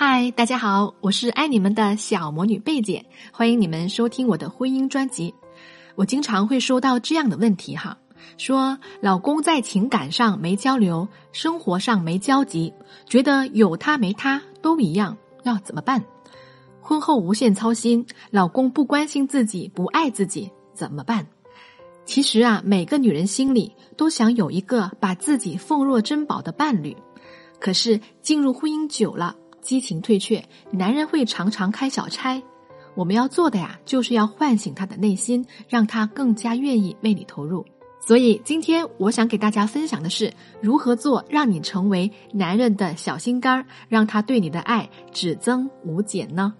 嗨，大家好，我是爱你们的小魔女贝姐，欢迎你们收听我的婚姻专辑。我经常会收到这样的问题哈，说老公在情感上没交流，生活上没交集，觉得有他没他都一样，要怎么办？婚后无限操心，老公不关心自己，不爱自己，怎么办？其实啊，每个女人心里都想有一个把自己奉若珍宝的伴侣，可是进入婚姻久了。激情退却，男人会常常开小差。我们要做的呀，就是要唤醒他的内心，让他更加愿意为你投入。所以今天我想给大家分享的是，如何做让你成为男人的小心肝儿，让他对你的爱只增无减呢？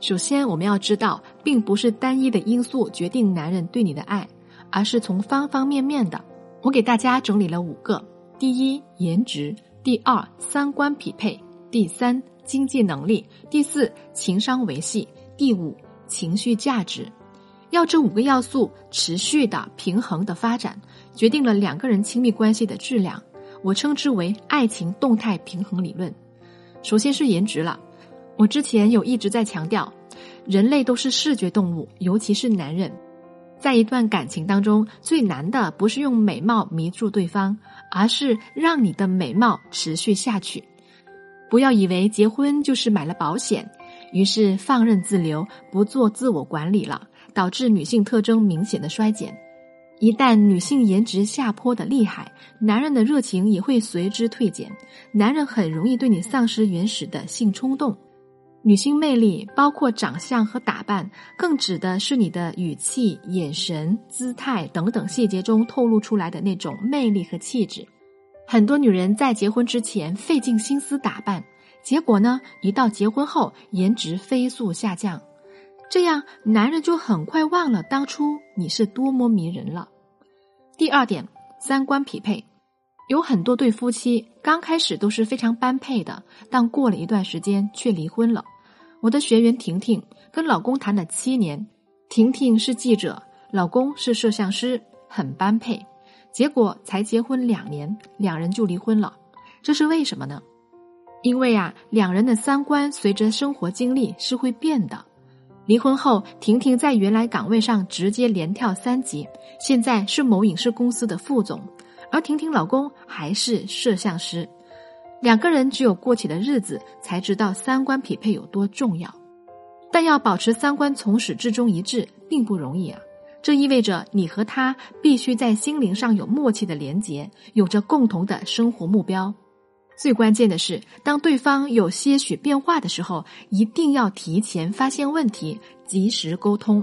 首先，我们要知道，并不是单一的因素决定男人对你的爱，而是从方方面面的。我给大家整理了五个：第一，颜值；第二，三观匹配。第三，经济能力；第四，情商维系；第五，情绪价值。要这五个要素持续的、平衡的发展，决定了两个人亲密关系的质量。我称之为爱情动态平衡理论。首先是颜值了，我之前有一直在强调，人类都是视觉动物，尤其是男人，在一段感情当中，最难的不是用美貌迷住对方，而是让你的美貌持续下去。不要以为结婚就是买了保险，于是放任自流，不做自我管理了，导致女性特征明显的衰减。一旦女性颜值下坡的厉害，男人的热情也会随之退减，男人很容易对你丧失原始的性冲动。女性魅力包括长相和打扮，更指的是你的语气、眼神、姿态等等细节中透露出来的那种魅力和气质。很多女人在结婚之前费尽心思打扮，结果呢，一到结婚后颜值飞速下降，这样男人就很快忘了当初你是多么迷人了。第二点，三观匹配，有很多对夫妻刚开始都是非常般配的，但过了一段时间却离婚了。我的学员婷婷跟老公谈了七年，婷婷是记者，老公是摄像师，很般配。结果才结婚两年，两人就离婚了，这是为什么呢？因为啊，两人的三观随着生活经历是会变的。离婚后，婷婷在原来岗位上直接连跳三级，现在是某影视公司的副总，而婷婷老公还是摄像师。两个人只有过起的日子，才知道三观匹配有多重要。但要保持三观从始至终一致，并不容易啊。这意味着你和他必须在心灵上有默契的连结，有着共同的生活目标。最关键的是，当对方有些许变化的时候，一定要提前发现问题，及时沟通。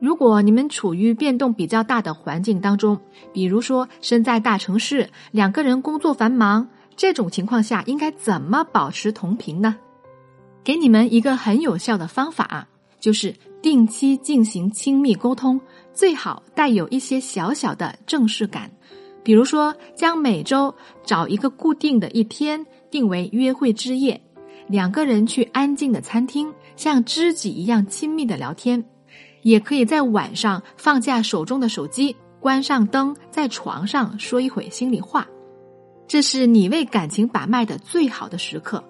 如果你们处于变动比较大的环境当中，比如说身在大城市，两个人工作繁忙，这种情况下应该怎么保持同频呢？给你们一个很有效的方法，就是定期进行亲密沟通。最好带有一些小小的正式感，比如说将每周找一个固定的一天定为约会之夜，两个人去安静的餐厅，像知己一样亲密的聊天。也可以在晚上放下手中的手机，关上灯，在床上说一会心里话。这是你为感情把脉的最好的时刻，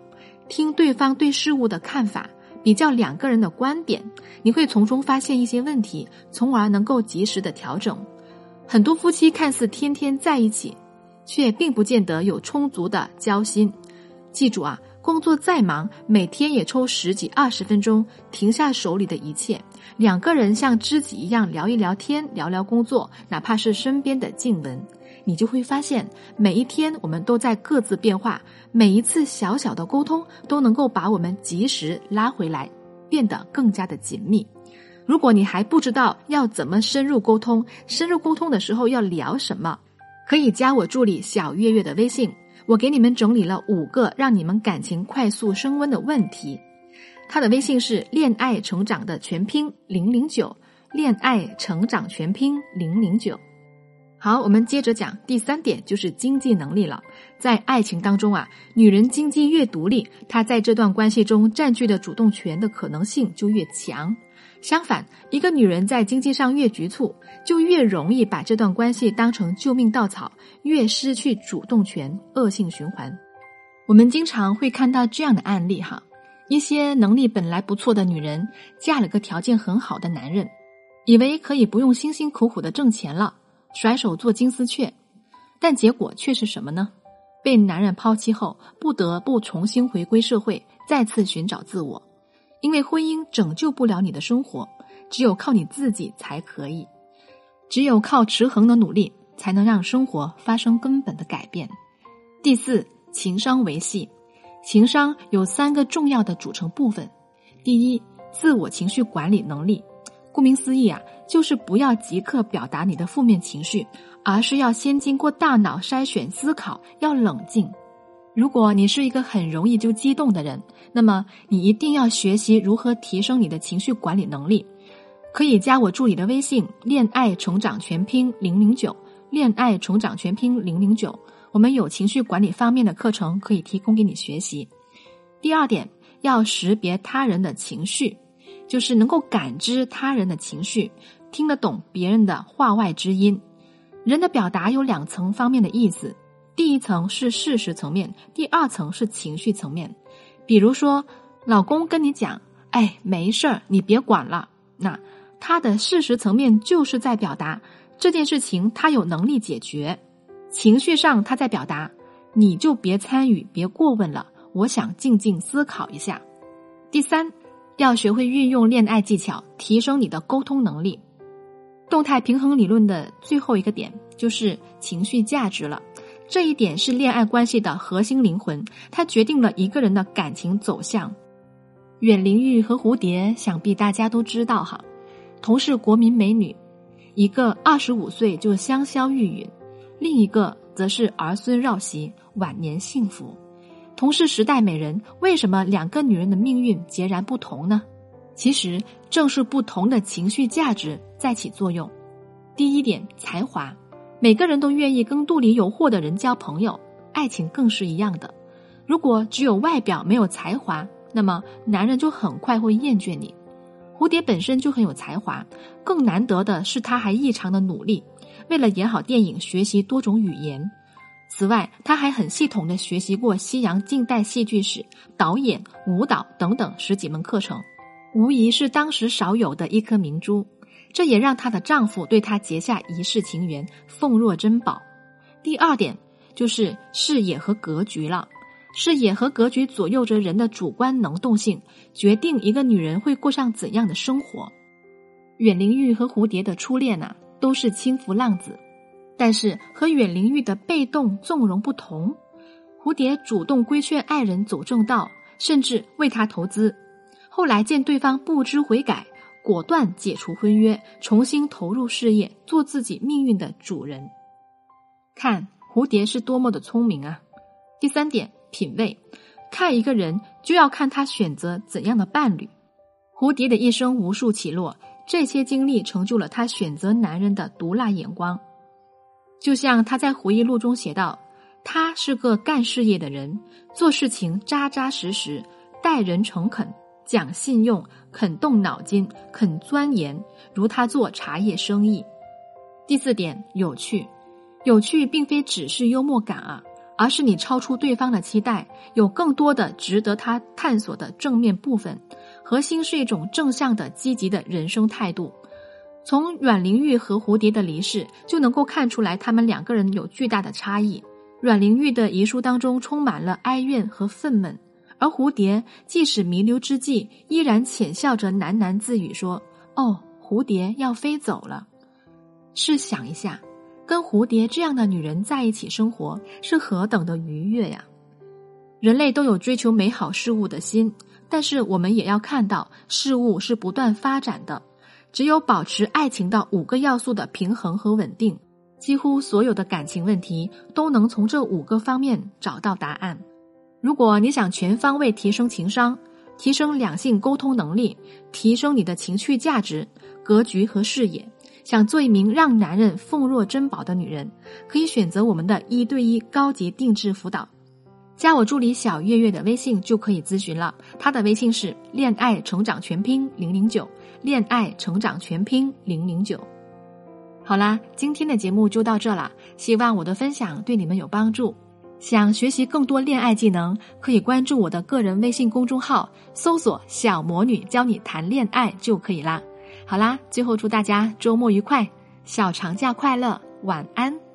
听对方对事物的看法。比较两个人的观点，你会从中发现一些问题，从而能够及时的调整。很多夫妻看似天天在一起，却并不见得有充足的交心。记住啊，工作再忙，每天也抽十几二十分钟，停下手里的一切，两个人像知己一样聊一聊天，聊聊工作，哪怕是身边的静闻。你就会发现，每一天我们都在各自变化，每一次小小的沟通都能够把我们及时拉回来，变得更加的紧密。如果你还不知道要怎么深入沟通，深入沟通的时候要聊什么，可以加我助理小月月的微信，我给你们整理了五个让你们感情快速升温的问题。他的微信是恋爱成长的全拼零零九，恋爱成长全拼零零九。好，我们接着讲第三点，就是经济能力了。在爱情当中啊，女人经济越独立，她在这段关系中占据的主动权的可能性就越强。相反，一个女人在经济上越局促，就越容易把这段关系当成救命稻草，越失去主动权，恶性循环。我们经常会看到这样的案例哈，一些能力本来不错的女人，嫁了个条件很好的男人，以为可以不用辛辛苦苦的挣钱了，甩手做金丝雀，但结果却是什么呢？被男人抛弃后，不得不重新回归社会，再次寻找自我，因为婚姻拯救不了你的生活，只有靠你自己才可以，只有靠持恒的努力，才能让生活发生根本的改变。第四。情商维系，情商有三个重要的组成部分。第一，自我情绪管理能力。顾名思义啊，就是不要即刻表达你的负面情绪，而是要先经过大脑筛选思考，要冷静。如果你是一个很容易就激动的人，那么你一定要学习如何提升你的情绪管理能力。可以加我助理的微信“恋爱成长全拼零零九”，恋爱成长全拼零零九。我们有情绪管理方面的课程可以提供给你学习。第二点，要识别他人的情绪，就是能够感知他人的情绪，听得懂别人的话外之音。人的表达有两层方面的意思，第一层是事实层面，第二层是情绪层面。比如说，老公跟你讲：“哎，没事儿，你别管了。”那他的事实层面就是在表达这件事情他有能力解决。情绪上，他在表达，你就别参与，别过问了。我想静静思考一下。第三，要学会运用恋爱技巧，提升你的沟通能力。动态平衡理论的最后一个点就是情绪价值了。这一点是恋爱关系的核心灵魂，它决定了一个人的感情走向。远玲玉和蝴蝶，想必大家都知道哈，同是国民美女，一个二十五岁就香消玉殒。另一个则是儿孙绕膝，晚年幸福。同是时代美人，为什么两个女人的命运截然不同呢？其实正是不同的情绪价值在起作用。第一点，才华，每个人都愿意跟肚里有货的人交朋友，爱情更是一样的。如果只有外表没有才华，那么男人就很快会厌倦你。蝴蝶本身就很有才华，更难得的是她还异常的努力。为了演好电影，学习多种语言。此外，他还很系统的学习过西洋近代戏剧史、导演、舞蹈等等十几门课程，无疑是当时少有的一颗明珠。这也让她的丈夫对她结下一世情缘，奉若珍宝。第二点就是视野和格局了，视野和格局左右着人的主观能动性，决定一个女人会过上怎样的生活。阮玲玉和蝴蝶的初恋呐。都是轻浮浪子，但是和远灵玉的被动纵容不同，蝴蝶主动规劝爱人走正道，甚至为他投资。后来见对方不知悔改，果断解除婚约，重新投入事业，做自己命运的主人。看蝴蝶是多么的聪明啊！第三点，品味，看一个人就要看他选择怎样的伴侣。蝴蝶的一生无数起落。这些经历成就了他选择男人的毒辣眼光，就像他在回忆录中写道：“他是个干事业的人，做事情扎扎实实，待人诚恳，讲信用，肯动脑筋，肯钻研，如他做茶叶生意。”第四点，有趣，有趣并非只是幽默感啊，而是你超出对方的期待，有更多的值得他探索的正面部分。核心是一种正向的、积极的人生态度。从阮玲玉和蝴蝶的离世就能够看出来，他们两个人有巨大的差异。阮玲玉的遗书当中充满了哀怨和愤懑，而蝴蝶即使弥留之际，依然浅笑着喃喃自语说：“哦，蝴蝶要飞走了。”试想一下，跟蝴蝶这样的女人在一起生活，是何等的愉悦呀！人类都有追求美好事物的心。但是我们也要看到，事物是不断发展的。只有保持爱情的五个要素的平衡和稳定，几乎所有的感情问题都能从这五个方面找到答案。如果你想全方位提升情商，提升两性沟通能力，提升你的情绪价值、格局和视野，想做一名让男人奉若珍宝的女人，可以选择我们的一对一高级定制辅导。加我助理小月月的微信就可以咨询了，她的微信是“恋爱成长全拼零零九”，恋爱成长全拼零零九。好啦，今天的节目就到这了，希望我的分享对你们有帮助。想学习更多恋爱技能，可以关注我的个人微信公众号，搜索“小魔女教你谈恋爱”就可以啦。好啦，最后祝大家周末愉快，小长假快乐，晚安。